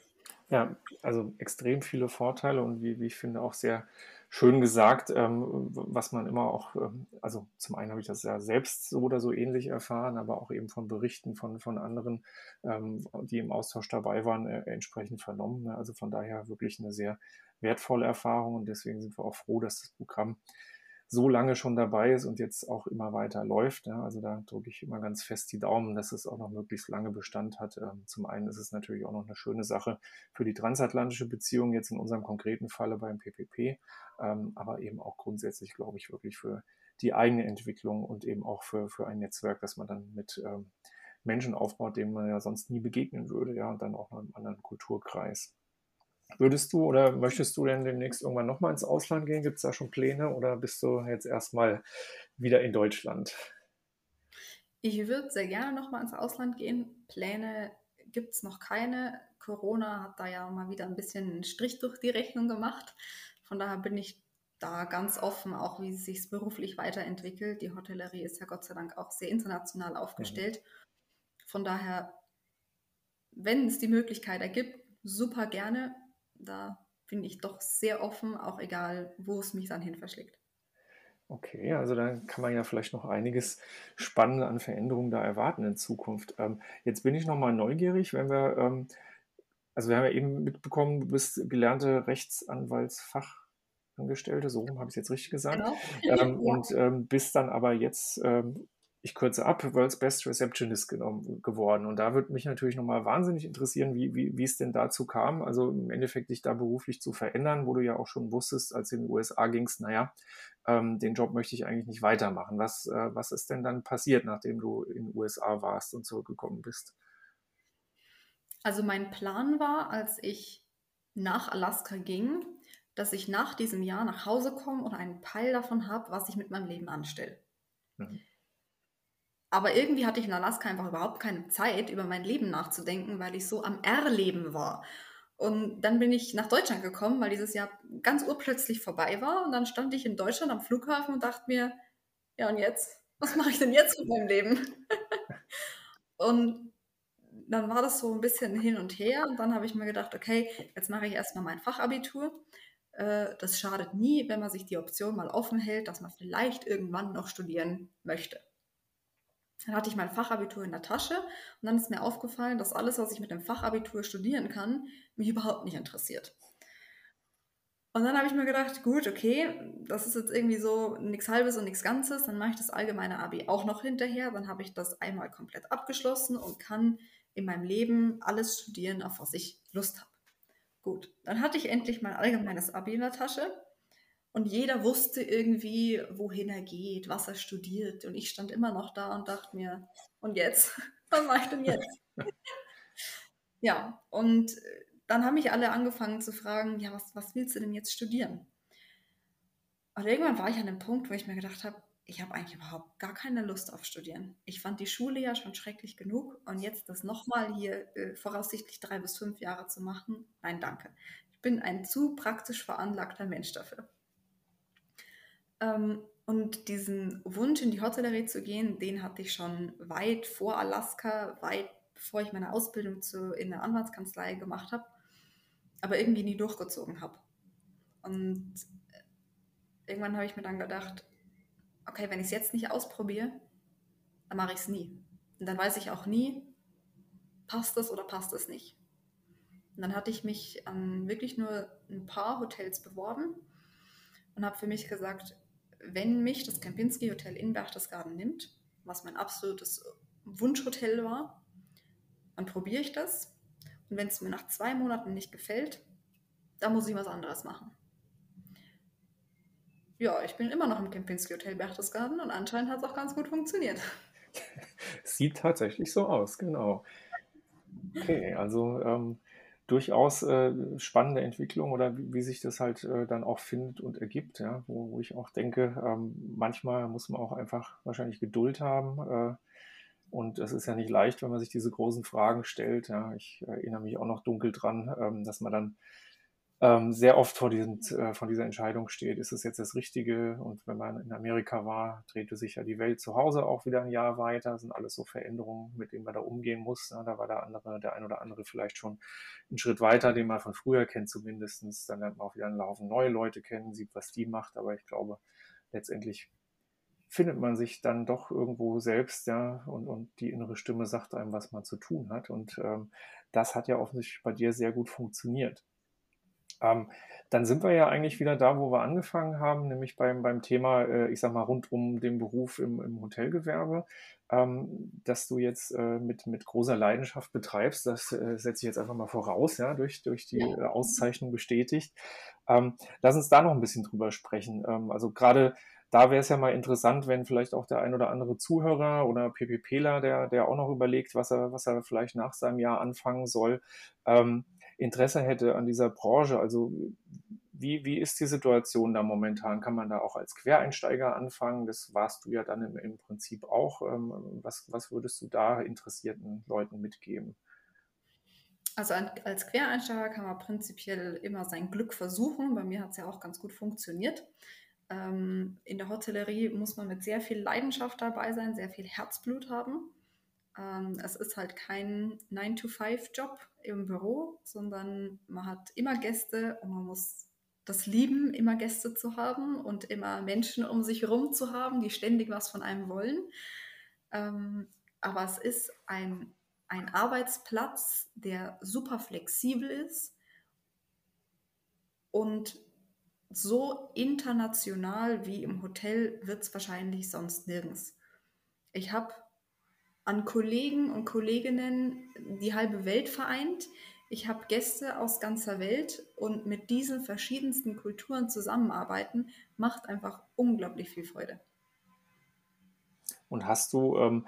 Ja, also extrem viele Vorteile und wie, wie ich finde auch sehr schön gesagt, ähm, was man immer auch, ähm, also zum einen habe ich das ja selbst so oder so ähnlich erfahren, aber auch eben von Berichten von, von anderen, ähm, die im Austausch dabei waren, äh, entsprechend vernommen. Ne? Also von daher wirklich eine sehr wertvolle Erfahrung und deswegen sind wir auch froh, dass das Programm so lange schon dabei ist und jetzt auch immer weiter läuft. Ja. Also da drücke ich immer ganz fest die Daumen, dass es auch noch möglichst lange Bestand hat. Ähm, zum einen ist es natürlich auch noch eine schöne Sache für die transatlantische Beziehung, jetzt in unserem konkreten Falle beim PPP, ähm, aber eben auch grundsätzlich, glaube ich, wirklich für die eigene Entwicklung und eben auch für, für ein Netzwerk, das man dann mit ähm, Menschen aufbaut, denen man ja sonst nie begegnen würde, ja, und dann auch noch im anderen Kulturkreis. Würdest du oder möchtest du denn demnächst irgendwann nochmal ins Ausland gehen? Gibt es da schon Pläne oder bist du jetzt erstmal wieder in Deutschland? Ich würde sehr gerne nochmal ins Ausland gehen. Pläne gibt es noch keine. Corona hat da ja mal wieder ein bisschen einen Strich durch die Rechnung gemacht. Von daher bin ich da ganz offen, auch wie es sich beruflich weiterentwickelt. Die Hotellerie ist ja Gott sei Dank auch sehr international aufgestellt. Mhm. Von daher, wenn es die Möglichkeit ergibt, super gerne da bin ich doch sehr offen, auch egal, wo es mich dann hin verschlägt. Okay, also dann kann man ja vielleicht noch einiges Spannende an Veränderungen da erwarten in Zukunft. Ähm, jetzt bin ich nochmal neugierig, wenn wir, ähm, also wir haben ja eben mitbekommen, du bist gelernte Rechtsanwaltsfachangestellte, so habe ich es jetzt richtig gesagt, genau. ähm, ja. und ähm, bist dann aber jetzt ähm, ich kürze ab, World's Best Receptionist genommen, geworden. Und da würde mich natürlich nochmal wahnsinnig interessieren, wie, wie, wie es denn dazu kam, also im Endeffekt dich da beruflich zu verändern, wo du ja auch schon wusstest, als du in die USA gingst, naja, ähm, den Job möchte ich eigentlich nicht weitermachen. Was, äh, was ist denn dann passiert, nachdem du in den USA warst und zurückgekommen bist? Also mein Plan war, als ich nach Alaska ging, dass ich nach diesem Jahr nach Hause komme und einen Peil davon habe, was ich mit meinem Leben anstelle. Mhm. Aber irgendwie hatte ich in Alaska einfach überhaupt keine Zeit, über mein Leben nachzudenken, weil ich so am Erleben war. Und dann bin ich nach Deutschland gekommen, weil dieses Jahr ganz urplötzlich vorbei war. Und dann stand ich in Deutschland am Flughafen und dachte mir, ja und jetzt? Was mache ich denn jetzt mit meinem Leben? und dann war das so ein bisschen hin und her. Und dann habe ich mir gedacht, okay, jetzt mache ich erstmal mein Fachabitur. Äh, das schadet nie, wenn man sich die Option mal offen hält, dass man vielleicht irgendwann noch studieren möchte. Dann hatte ich mein Fachabitur in der Tasche und dann ist mir aufgefallen, dass alles, was ich mit dem Fachabitur studieren kann, mich überhaupt nicht interessiert. Und dann habe ich mir gedacht, gut, okay, das ist jetzt irgendwie so nichts Halbes und nichts Ganzes, dann mache ich das allgemeine Abi auch noch hinterher, dann habe ich das einmal komplett abgeschlossen und kann in meinem Leben alles studieren, auf was ich Lust habe. Gut, dann hatte ich endlich mein allgemeines Abi in der Tasche und jeder wusste irgendwie, wohin er geht, was er studiert. Und ich stand immer noch da und dachte mir, und jetzt? Was mache ich denn jetzt? ja, und äh, dann haben mich alle angefangen zu fragen, ja, was, was willst du denn jetzt studieren? Und irgendwann war ich an dem Punkt, wo ich mir gedacht habe, ich habe eigentlich überhaupt gar keine Lust auf Studieren. Ich fand die Schule ja schon schrecklich genug und jetzt das nochmal hier äh, voraussichtlich drei bis fünf Jahre zu machen, nein, danke. Ich bin ein zu praktisch veranlagter Mensch dafür. Ähm, und diesen Wunsch, in die Hotellerie zu gehen, den hatte ich schon weit vor Alaska, weit bevor ich meine Ausbildung zu, in der Anwaltskanzlei gemacht habe, aber irgendwie nie durchgezogen habe. Und irgendwann habe ich mir dann gedacht, okay, wenn ich es jetzt nicht ausprobiere, dann mache ich es nie. Und dann weiß ich auch nie, passt es oder passt es nicht. Und dann hatte ich mich an wirklich nur ein paar Hotels beworben und habe für mich gesagt, wenn mich das Kempinski Hotel in Berchtesgaden nimmt, was mein absolutes Wunschhotel war, dann probiere ich das. Und wenn es mir nach zwei Monaten nicht gefällt, dann muss ich was anderes machen. Ja, ich bin immer noch im Kempinski Hotel Berchtesgaden und anscheinend hat es auch ganz gut funktioniert. Sieht tatsächlich so aus, genau. Okay, also ähm, durchaus äh, spannende Entwicklung oder wie, wie sich das halt äh, dann auch findet und ergibt, ja, wo, wo ich auch denke, ähm, manchmal muss man auch einfach wahrscheinlich Geduld haben. Äh, und es ist ja nicht leicht, wenn man sich diese großen Fragen stellt. Ja. Ich erinnere mich auch noch dunkel dran, ähm, dass man dann ähm, sehr oft vor, diesem, äh, vor dieser Entscheidung steht, ist es jetzt das Richtige? Und wenn man in Amerika war, drehte sich ja die Welt zu Hause auch wieder ein Jahr weiter. Das sind alles so Veränderungen, mit denen man da umgehen muss. Ja, da war der andere, der ein oder andere vielleicht schon einen Schritt weiter, den man von früher kennt zumindest. Dann lernt man auch wieder einen Laufen neue Leute kennen, sieht, was die macht. Aber ich glaube, letztendlich findet man sich dann doch irgendwo selbst, ja, und, und die innere Stimme sagt einem, was man zu tun hat. Und ähm, das hat ja offensichtlich bei dir sehr gut funktioniert. Ähm, dann sind wir ja eigentlich wieder da, wo wir angefangen haben, nämlich beim, beim Thema, äh, ich sag mal, rund um den Beruf im, im Hotelgewerbe, ähm, dass du jetzt äh, mit, mit großer Leidenschaft betreibst. Das äh, setze ich jetzt einfach mal voraus, ja, durch, durch die ja. Äh, Auszeichnung bestätigt. Ähm, lass uns da noch ein bisschen drüber sprechen. Ähm, also gerade da wäre es ja mal interessant, wenn vielleicht auch der ein oder andere Zuhörer oder PPPler, der, der auch noch überlegt, was er, was er vielleicht nach seinem Jahr anfangen soll, ähm, Interesse hätte an dieser Branche. Also wie, wie ist die Situation da momentan? Kann man da auch als Quereinsteiger anfangen? Das warst du ja dann im, im Prinzip auch. Ähm, was, was würdest du da interessierten Leuten mitgeben? Also als Quereinsteiger kann man prinzipiell immer sein Glück versuchen. Bei mir hat es ja auch ganz gut funktioniert. Ähm, in der Hotellerie muss man mit sehr viel Leidenschaft dabei sein, sehr viel Herzblut haben. Ähm, es ist halt kein 9-to-5-Job im Büro, sondern man hat immer Gäste und man muss das lieben, immer Gäste zu haben und immer Menschen um sich herum zu haben, die ständig was von einem wollen. Ähm, aber es ist ein, ein Arbeitsplatz, der super flexibel ist und so international wie im Hotel wird es wahrscheinlich sonst nirgends. Ich habe an Kollegen und Kolleginnen die halbe Welt vereint. Ich habe Gäste aus ganzer Welt und mit diesen verschiedensten Kulturen zusammenarbeiten, macht einfach unglaublich viel Freude. Und hast du ähm,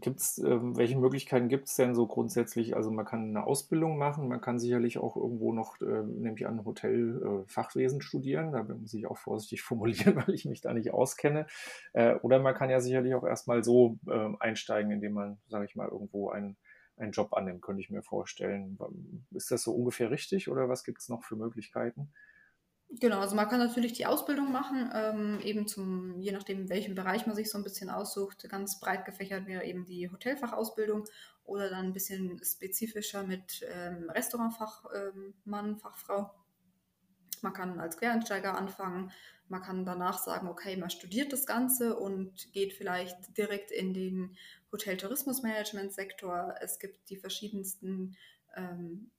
Gibt's, ähm, welche Möglichkeiten gibt es denn so grundsätzlich? Also man kann eine Ausbildung machen, man kann sicherlich auch irgendwo noch, äh, nämlich an Hotelfachwesen äh, studieren. Da muss ich auch vorsichtig formulieren, weil ich mich da nicht auskenne. Äh, oder man kann ja sicherlich auch erstmal so äh, einsteigen, indem man, sage ich mal, irgendwo einen, einen Job annimmt, könnte ich mir vorstellen. Ist das so ungefähr richtig oder was gibt es noch für Möglichkeiten? Genau, also man kann natürlich die Ausbildung machen, ähm, eben zum, je nachdem, welchen Bereich man sich so ein bisschen aussucht. Ganz breit gefächert wäre eben die Hotelfachausbildung oder dann ein bisschen spezifischer mit ähm, Restaurantfachmann, ähm, Fachfrau. Man kann als Quereinsteiger anfangen. Man kann danach sagen, okay, man studiert das Ganze und geht vielleicht direkt in den Hotel-Tourismus-Management-Sektor. Es gibt die verschiedensten ähm,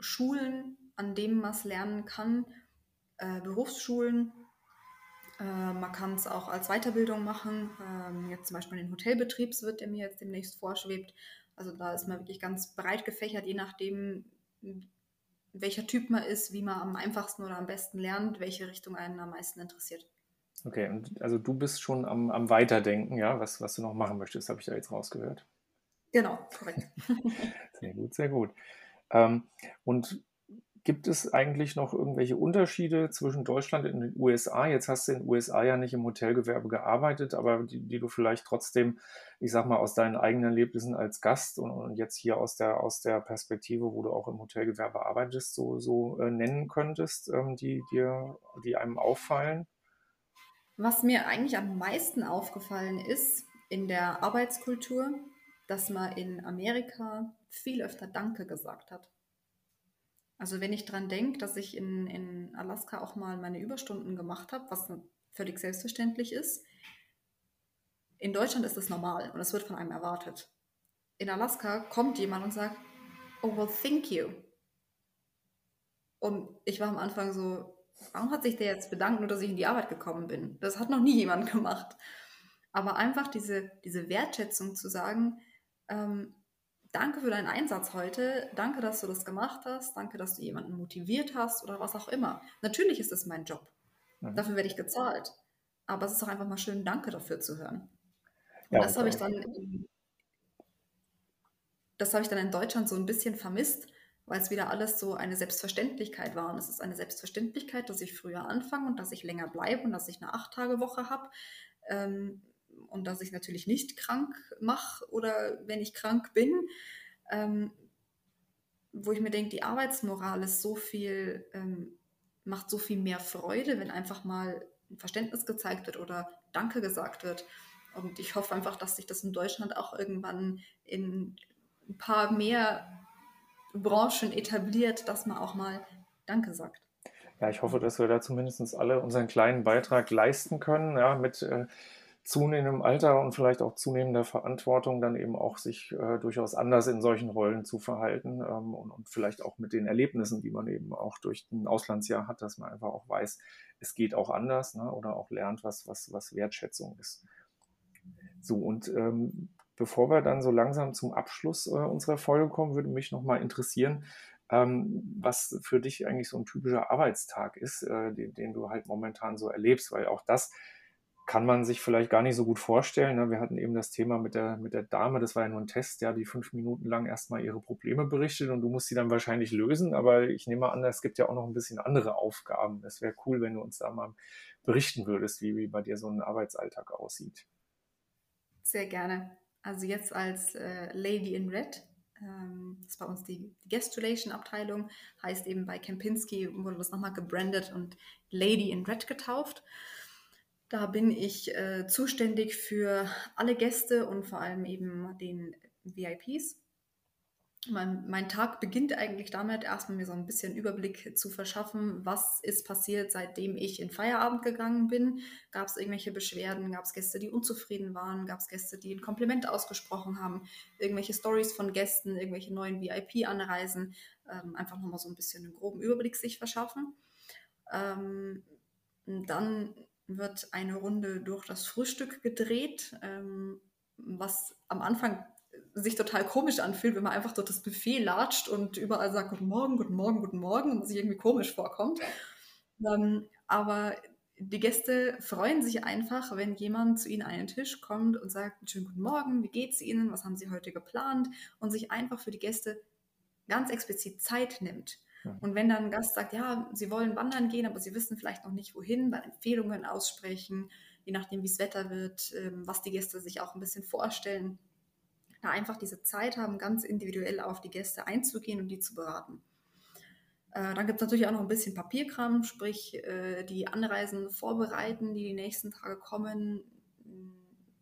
Schulen, an denen man es lernen kann äh, Berufsschulen. Äh, man kann es auch als Weiterbildung machen. Ähm, jetzt zum Beispiel den Hotelbetriebswirt, der mir jetzt demnächst vorschwebt. Also da ist man wirklich ganz breit gefächert, je nachdem, welcher Typ man ist, wie man am einfachsten oder am besten lernt, welche Richtung einen am meisten interessiert. Okay, und also du bist schon am, am Weiterdenken, ja, was, was du noch machen möchtest, habe ich da jetzt rausgehört. Genau, korrekt. sehr gut, sehr gut. Ähm, und Gibt es eigentlich noch irgendwelche Unterschiede zwischen Deutschland und den USA? Jetzt hast du in den USA ja nicht im Hotelgewerbe gearbeitet, aber die, die du vielleicht trotzdem, ich sag mal, aus deinen eigenen Erlebnissen als Gast und, und, jetzt hier aus der, aus der Perspektive, wo du auch im Hotelgewerbe arbeitest, so, so äh, nennen könntest, ähm, die, dir, die einem auffallen? Was mir eigentlich am meisten aufgefallen ist in der Arbeitskultur, dass man in Amerika viel öfter Danke gesagt hat. Also wenn ich dran denke, dass ich in, in Alaska auch mal meine Überstunden gemacht habe, was völlig selbstverständlich ist. In Deutschland ist das normal und es wird von einem erwartet. In Alaska kommt jemand und sagt, oh well, thank you. Und ich war am Anfang so, warum hat sich der jetzt bedankt, nur dass ich in die Arbeit gekommen bin? Das hat noch nie jemand gemacht. Aber einfach diese, diese Wertschätzung zu sagen, ähm, danke für deinen Einsatz heute, danke, dass du das gemacht hast, danke, dass du jemanden motiviert hast oder was auch immer. Natürlich ist es mein Job. Mhm. Dafür werde ich gezahlt. Aber es ist auch einfach mal schön, danke dafür zu hören. Ja, das habe ich dann das habe ich dann in Deutschland so ein bisschen vermisst, weil es wieder alles so eine Selbstverständlichkeit war. Und es ist eine Selbstverständlichkeit, dass ich früher anfange und dass ich länger bleibe und dass ich eine Acht-Tage-Woche habe. Ähm, und dass ich natürlich nicht krank mache oder wenn ich krank bin. Ähm, wo ich mir denke, die Arbeitsmoral ist so viel, ähm, macht so viel mehr Freude, wenn einfach mal Verständnis gezeigt wird oder Danke gesagt wird. Und ich hoffe einfach, dass sich das in Deutschland auch irgendwann in ein paar mehr Branchen etabliert, dass man auch mal Danke sagt. Ja, ich hoffe, dass wir da zumindest alle unseren kleinen Beitrag leisten können, ja, mit äh, zunehmendem Alter und vielleicht auch zunehmender Verantwortung dann eben auch sich äh, durchaus anders in solchen Rollen zu verhalten ähm, und, und, vielleicht auch mit den Erlebnissen, die man eben auch durch ein Auslandsjahr hat, dass man einfach auch weiß, es geht auch anders ne, oder auch lernt, was, was, was Wertschätzung ist. So, und ähm, bevor wir dann so langsam zum Abschluss äh, unserer Folge kommen, würde mich nochmal interessieren, ähm, was für dich eigentlich so ein typischer Arbeitstag ist, äh, den, den, du halt momentan so erlebst, weil auch das kann man sich vielleicht gar nicht so gut vorstellen. Ne? Wir hatten eben das Thema mit der, mit der Dame, das war ja nur ein Test, ja, die fünf Minuten lang erstmal ihre Probleme berichtet und du musst sie dann wahrscheinlich lösen, aber ich nehme an, es gibt ja auch noch ein bisschen andere Aufgaben. Es wäre cool, wenn du uns da mal berichten würdest, wie, wie bei dir so ein Arbeitsalltag aussieht. Sehr gerne. Also jetzt als äh, Lady in Red ähm, das ist bei uns die, die Guest Relation Abteilung, heißt eben bei Kempinski wurde das nochmal gebrandet und Lady in Red getauft. Da bin ich äh, zuständig für alle Gäste und vor allem eben den VIPs mein, mein, Tag beginnt eigentlich damit, erstmal mir so ein bisschen Überblick zu verschaffen, was ist passiert, seitdem ich in Feierabend gegangen bin. Gab es irgendwelche Beschwerden? Gab es Gäste, die unzufrieden waren? Gab es Gäste, die ein Kompliment ausgesprochen haben? Irgendwelche Stories von Gästen, irgendwelche neuen VIP-Anreisen? Ähm, einfach nochmal so ein bisschen einen groben Überblick sich verschaffen. Ähm, dann wird eine Runde durch das Frühstück gedreht, ähm, was am Anfang sich total komisch anfühlt, wenn man einfach dort das Buffet latscht und überall sagt Guten Morgen, Guten Morgen, Guten Morgen und sich irgendwie komisch vorkommt. Ähm, aber die Gäste freuen sich einfach, wenn jemand zu ihnen an den Tisch kommt und sagt, schönen guten Morgen, wie geht's Ihnen, was haben Sie heute geplant und sich einfach für die Gäste ganz explizit Zeit nimmt. Und wenn dann ein Gast sagt, ja, Sie wollen wandern gehen, aber Sie wissen vielleicht noch nicht wohin, dann Empfehlungen aussprechen, je nachdem, wie es Wetter wird, ähm, was die Gäste sich auch ein bisschen vorstellen, da einfach diese Zeit haben, ganz individuell auf die Gäste einzugehen und die zu beraten. Äh, dann gibt es natürlich auch noch ein bisschen Papierkram, sprich äh, die Anreisen vorbereiten, die die nächsten Tage kommen,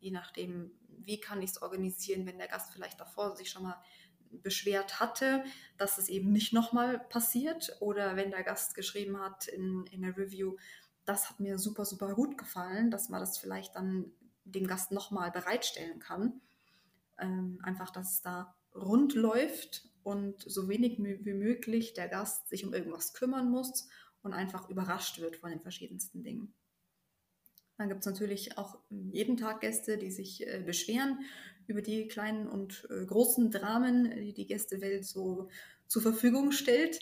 je nachdem, wie kann ich es organisieren, wenn der Gast vielleicht davor sich schon mal beschwert hatte, dass es eben nicht nochmal passiert oder wenn der Gast geschrieben hat in, in der Review, das hat mir super, super gut gefallen, dass man das vielleicht dann dem Gast nochmal bereitstellen kann ähm, einfach, dass es da rund läuft und so wenig wie möglich der Gast sich um irgendwas kümmern muss und einfach überrascht wird von den verschiedensten Dingen. Dann gibt es natürlich auch jeden Tag Gäste, die sich äh, beschweren über die kleinen und äh, großen Dramen, die die Gästewelt so zur Verfügung stellt.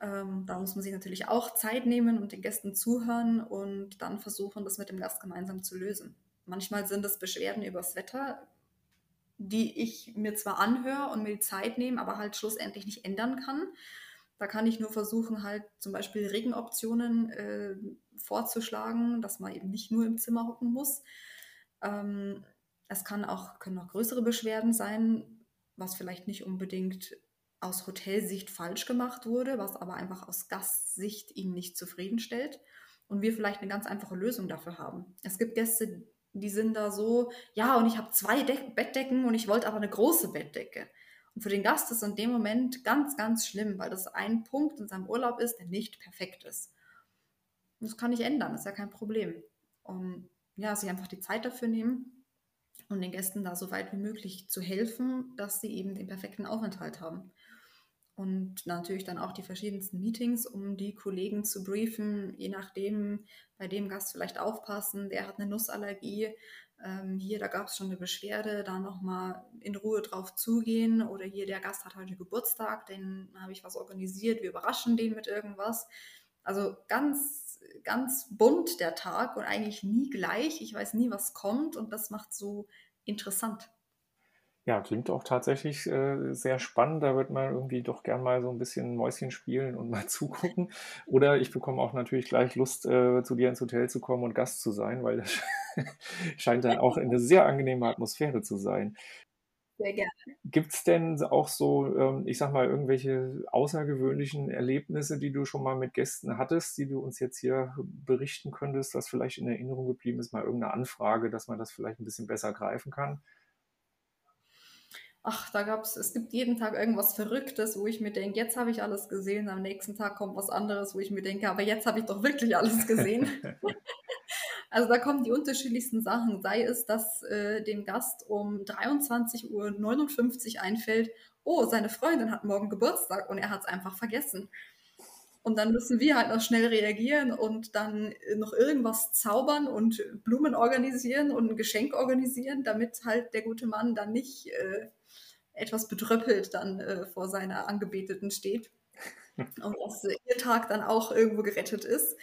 Ähm, da muss man sich natürlich auch Zeit nehmen und den Gästen zuhören und dann versuchen, das mit dem Gast gemeinsam zu lösen. Manchmal sind es Beschwerden über das Wetter, die ich mir zwar anhöre und mir die Zeit nehme, aber halt schlussendlich nicht ändern kann. Da kann ich nur versuchen, halt zum Beispiel Regenoptionen äh, vorzuschlagen, dass man eben nicht nur im Zimmer hocken muss. Ähm, es kann auch, können auch größere Beschwerden sein, was vielleicht nicht unbedingt aus Hotelsicht falsch gemacht wurde, was aber einfach aus Gastsicht ihn nicht zufriedenstellt und wir vielleicht eine ganz einfache Lösung dafür haben. Es gibt Gäste, die sind da so, ja, und ich habe zwei De Bettdecken und ich wollte aber eine große Bettdecke. Und für den Gast ist es in dem Moment ganz, ganz schlimm, weil das ein Punkt in seinem Urlaub ist, der nicht perfekt ist. Und das kann ich ändern, das ist ja kein Problem. Und ja, sich einfach die Zeit dafür nehmen und den Gästen da so weit wie möglich zu helfen, dass sie eben den perfekten Aufenthalt haben und natürlich dann auch die verschiedensten Meetings, um die Kollegen zu briefen, je nachdem, bei dem Gast vielleicht aufpassen, der hat eine Nussallergie, ähm, hier, da gab es schon eine Beschwerde, da nochmal in Ruhe drauf zugehen oder hier, der Gast hat heute Geburtstag, den habe ich was organisiert, wir überraschen den mit irgendwas. Also ganz, ganz bunt der Tag und eigentlich nie gleich, ich weiß nie, was kommt und das macht so interessant. Ja, klingt auch tatsächlich äh, sehr spannend. Da wird man irgendwie doch gern mal so ein bisschen Mäuschen spielen und mal zugucken. Oder ich bekomme auch natürlich gleich Lust, äh, zu dir ins Hotel zu kommen und Gast zu sein, weil das scheint dann auch eine sehr angenehme Atmosphäre zu sein. Sehr gerne. Gibt es denn auch so, ähm, ich sag mal, irgendwelche außergewöhnlichen Erlebnisse, die du schon mal mit Gästen hattest, die du uns jetzt hier berichten könntest, was vielleicht in Erinnerung geblieben ist, mal irgendeine Anfrage, dass man das vielleicht ein bisschen besser greifen kann? ach, da gab es, es gibt jeden Tag irgendwas Verrücktes, wo ich mir denke, jetzt habe ich alles gesehen, am nächsten Tag kommt was anderes, wo ich mir denke, aber jetzt habe ich doch wirklich alles gesehen. also da kommen die unterschiedlichsten Sachen, sei es, dass äh, dem Gast um 23.59 Uhr einfällt, oh, seine Freundin hat morgen Geburtstag und er hat es einfach vergessen. Und dann müssen wir halt noch schnell reagieren und dann noch irgendwas zaubern und Blumen organisieren und ein Geschenk organisieren, damit halt der gute Mann dann nicht äh, etwas bedröppelt dann äh, vor seiner Angebeteten steht. Und dass ihr Tag dann auch irgendwo gerettet ist.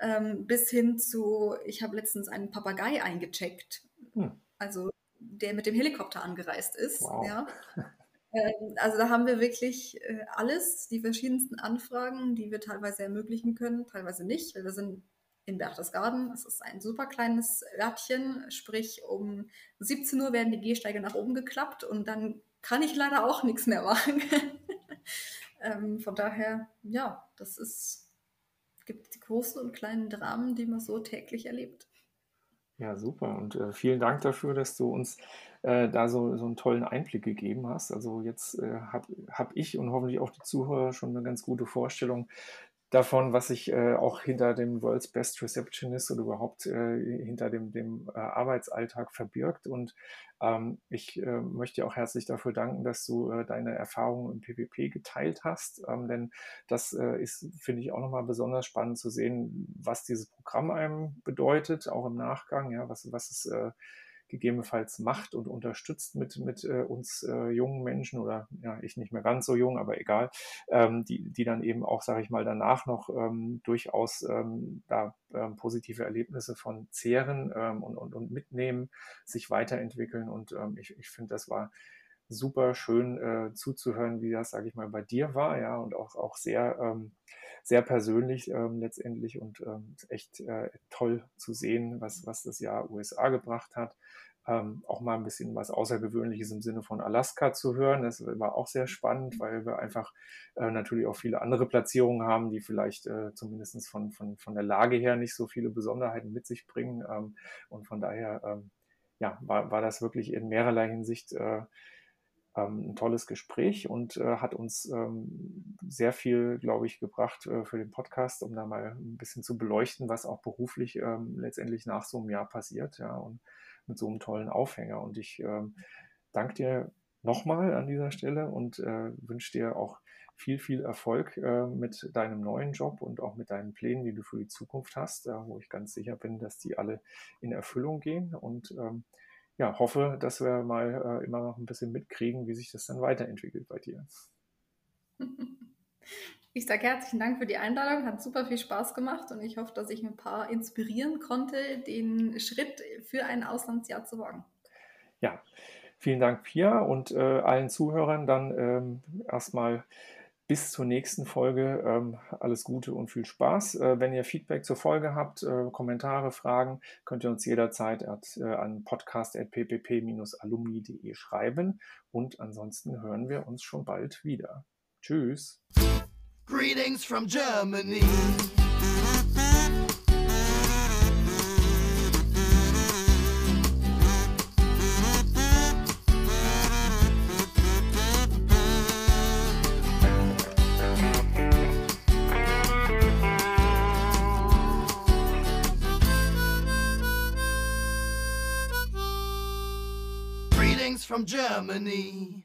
Ähm, bis hin zu, ich habe letztens einen Papagei eingecheckt. Hm. Also der mit dem Helikopter angereist ist. Wow. Ja. Ähm, also da haben wir wirklich äh, alles, die verschiedensten Anfragen, die wir teilweise ermöglichen können, teilweise nicht, weil wir sind in Berchtesgaden. Es ist ein super kleines Örtchen, sprich um 17 Uhr werden die Gehsteige nach oben geklappt und dann kann ich leider auch nichts mehr machen. ähm, von daher, ja, das ist, gibt die großen und kleinen Dramen, die man so täglich erlebt. Ja, super. Und äh, vielen Dank dafür, dass du uns äh, da so, so einen tollen Einblick gegeben hast. Also jetzt äh, habe hab ich und hoffentlich auch die Zuhörer schon eine ganz gute Vorstellung, davon, was sich äh, auch hinter dem World's Best Receptionist oder überhaupt äh, hinter dem, dem äh, Arbeitsalltag verbirgt. Und ähm, ich äh, möchte auch herzlich dafür danken, dass du äh, deine Erfahrungen im PPP geteilt hast. Ähm, denn das äh, ist, finde ich, auch nochmal besonders spannend zu sehen, was dieses Programm einem bedeutet, auch im Nachgang, ja, was, was es gegebenenfalls macht und unterstützt mit, mit äh, uns äh, jungen Menschen oder ja, ich nicht mehr ganz so jung, aber egal, ähm, die, die dann eben auch, sage ich mal, danach noch ähm, durchaus ähm, da ähm, positive Erlebnisse von zehren ähm, und, und, und mitnehmen, sich weiterentwickeln und ähm, ich, ich finde, das war super schön äh, zuzuhören, wie das, sage ich mal, bei dir war, ja, und auch, auch sehr, ähm, sehr persönlich ähm, letztendlich und ähm, echt äh, toll zu sehen, was, was das Jahr USA gebracht hat. Ähm, auch mal ein bisschen was Außergewöhnliches im Sinne von Alaska zu hören. Das war auch sehr spannend, weil wir einfach äh, natürlich auch viele andere Platzierungen haben, die vielleicht äh, zumindest von, von, von der Lage her nicht so viele Besonderheiten mit sich bringen. Ähm, und von daher ähm, ja, war, war das wirklich in mehrerlei Hinsicht äh, ähm, ein tolles Gespräch und äh, hat uns ähm, sehr viel, glaube ich, gebracht äh, für den Podcast, um da mal ein bisschen zu beleuchten, was auch beruflich ähm, letztendlich nach so einem Jahr passiert, ja, und mit so einem tollen Aufhänger. Und ich ähm, danke dir nochmal an dieser Stelle und äh, wünsche dir auch viel, viel Erfolg äh, mit deinem neuen Job und auch mit deinen Plänen, die du für die Zukunft hast, wo ich ganz sicher bin, dass die alle in Erfüllung gehen. Und ähm, ja, hoffe, dass wir mal äh, immer noch ein bisschen mitkriegen, wie sich das dann weiterentwickelt bei dir. Ich sage herzlichen Dank für die Einladung, hat super viel Spaß gemacht und ich hoffe, dass ich ein paar inspirieren konnte, den Schritt für ein Auslandsjahr zu wagen. Ja, vielen Dank, Pia, und äh, allen Zuhörern dann ähm, erstmal bis zur nächsten Folge ähm, alles Gute und viel Spaß. Äh, wenn ihr Feedback zur Folge habt, äh, Kommentare, Fragen, könnt ihr uns jederzeit at, äh, an podcast.ppp-alumni.de schreiben. Und ansonsten hören wir uns schon bald wieder. Tschüss. Greetings from Germany. Greetings from Germany.